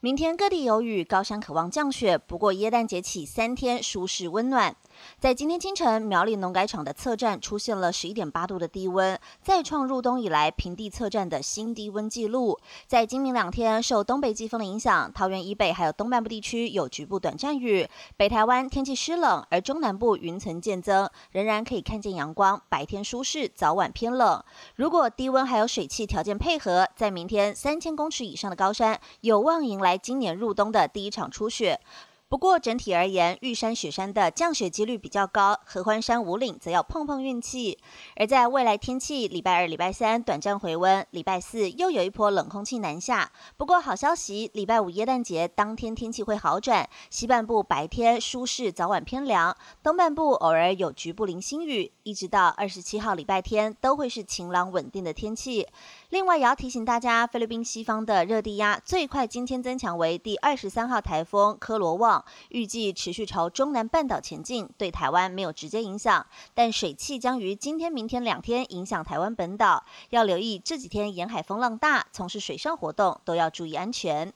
明天各地有雨，高山渴望降雪，不过耶诞节起三天舒适温暖。在今天清晨，苗栗农改场的测站出现了十一点八度的低温，再创入冬以来平地测站的新低温纪录。在今明两天，受东北季风的影响，桃园以北还有东半部地区有局部短暂雨，北台湾天气湿冷，而中南部云层渐增，仍然可以看见阳光，白天舒适，早晚偏冷。如果低温还有水汽条件配合，在明天三千公尺以上的高山有望迎来今年入冬的第一场初雪。不过整体而言，玉山、雪山的降雪几率比较高，合欢山、五岭则要碰碰运气。而在未来天气，礼拜二、礼拜三短暂回温，礼拜四又有一波冷空气南下。不过好消息，礼拜五耶诞节当天天气会好转，西半部白天舒适，早晚偏凉；东半部偶尔有局部零星雨，一直到二十七号礼拜天都会是晴朗稳定的天气。另外也要提醒大家，菲律宾西方的热低压最快今天增强为第二十三号台风科罗旺，预计持续朝中南半岛前进，对台湾没有直接影响，但水汽将于今天、明天两天影响台湾本岛，要留意这几天沿海风浪大，从事水上活动都要注意安全。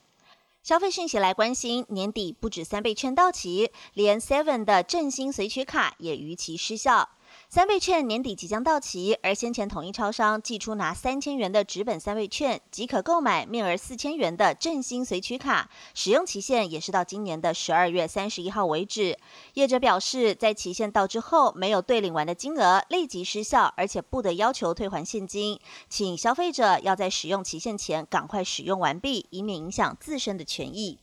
消费讯息来关心，年底不止三倍券到期，连 Seven 的振兴随取卡也逾期失效。三倍券年底即将到期，而先前统一超商寄出拿三千元的纸本三倍券，即可购买面额四千元的振兴随取卡，使用期限也是到今年的十二月三十一号为止。业者表示，在期限到之后没有兑领完的金额立即失效，而且不得要求退还现金，请消费者要在使用期限前赶快使用完毕，以免影响自身的权益。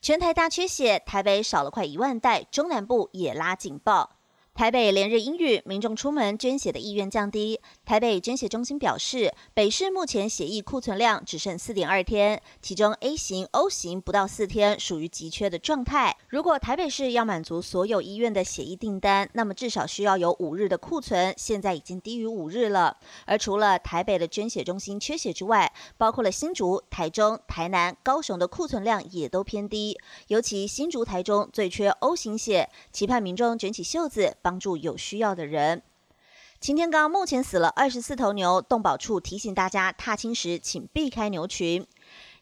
全台大缺血，台北少了快一万袋，中南部也拉警报。台北连日阴雨，民众出门捐血的意愿降低。台北捐血中心表示，北市目前血液库存量只剩四点二天，其中 A 型、O 型不到四天，属于急缺的状态。如果台北市要满足所有医院的血液订单，那么至少需要有五日的库存，现在已经低于五日了。而除了台北的捐血中心缺血之外，包括了新竹、台中、台南、高雄的库存量也都偏低，尤其新竹、台中最缺 O 型血，期盼民众卷起袖子。帮助有需要的人。擎天刚目前死了二十四头牛，动保处提醒大家踏青时请避开牛群。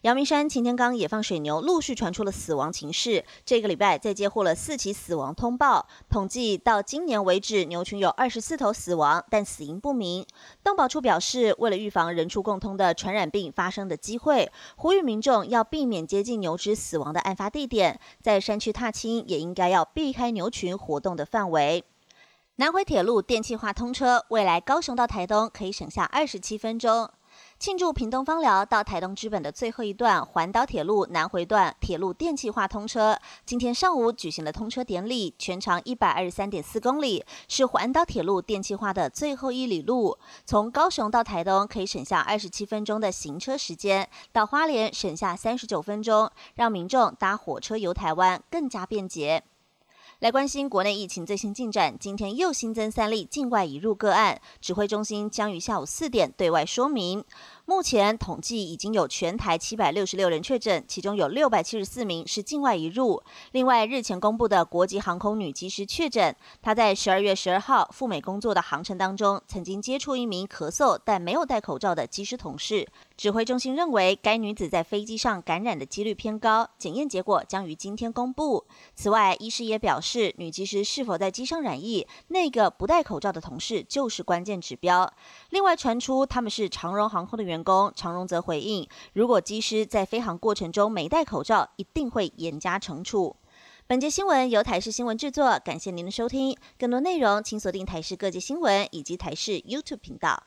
阳明山擎天刚野放水牛陆续传出了死亡情势，这个礼拜再接获了四起死亡通报。统计到今年为止，牛群有二十四头死亡，但死因不明。动保处表示，为了预防人畜共通的传染病发生的机会，呼吁民众要避免接近牛只死亡的案发地点，在山区踏青也应该要避开牛群活动的范围。南回铁路电气化通车，未来高雄到台东可以省下二十七分钟。庆祝屏东芳寮到台东之本的最后一段环岛铁路南回段铁路电气化通车，今天上午举行了通车典礼，全长一百二十三点四公里，是环岛铁路电气化的最后一里路。从高雄到台东可以省下二十七分钟的行车时间，到花莲省下三十九分钟，让民众搭火车游台湾更加便捷。来关心国内疫情最新进展，今天又新增三例境外移入个案，指挥中心将于下午四点对外说明。目前统计已经有全台七百六十六人确诊，其中有六百七十四名是境外移入。另外，日前公布的国际航空女机师确诊，她在十二月十二号赴美工作的航程当中，曾经接触一名咳嗽但没有戴口罩的机师同事。指挥中心认为，该女子在飞机上感染的几率偏高，检验结果将于今天公布。此外，医师也表示，女机师是否在机上染疫，那个不戴口罩的同事就是关键指标。另外，传出他们是长荣航空的员。员工常荣则回应：“如果机师在飞行过程中没戴口罩，一定会严加惩处。”本节新闻由台视新闻制作，感谢您的收听。更多内容请锁定台视各界新闻以及台视 YouTube 频道。